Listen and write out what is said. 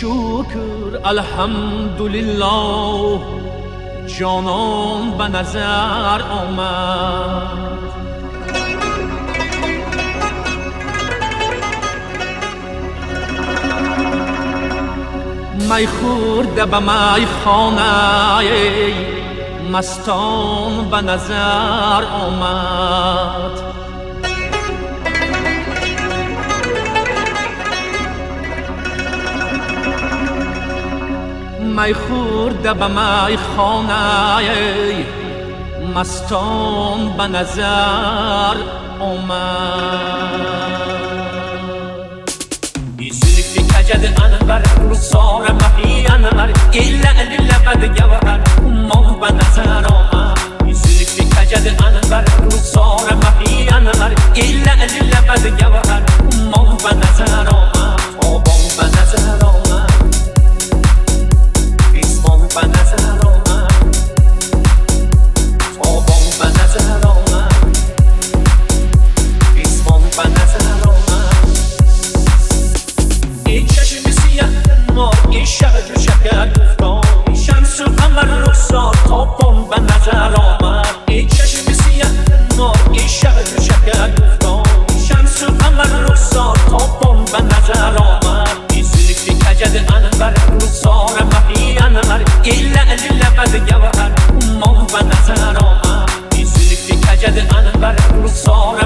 شکر الحمدلله. جانان به نظر آمد. می خورده به می خانه مستان به نظر آمد. می خورده به می خانه مستان به نظر آمد. جد انور رخسار مهی انور الیلا قد گوهر ماه به نظر آمد. زلفی کجد انور رخسار مهی انور الیلا قد گوهر ماه به نظر آمد. این شب جو شکر گفتان شمس و قمر رخسار تابان به نظر آمد این چشم سیه نار این شب جو شکر گفتان شمس و قمر رخسار تابان به نظر آمد این زلفی کجد انور رخسار مهی انور این لعل لبد گوهر ما به نظر آمد این زلفی کجد انور رخسار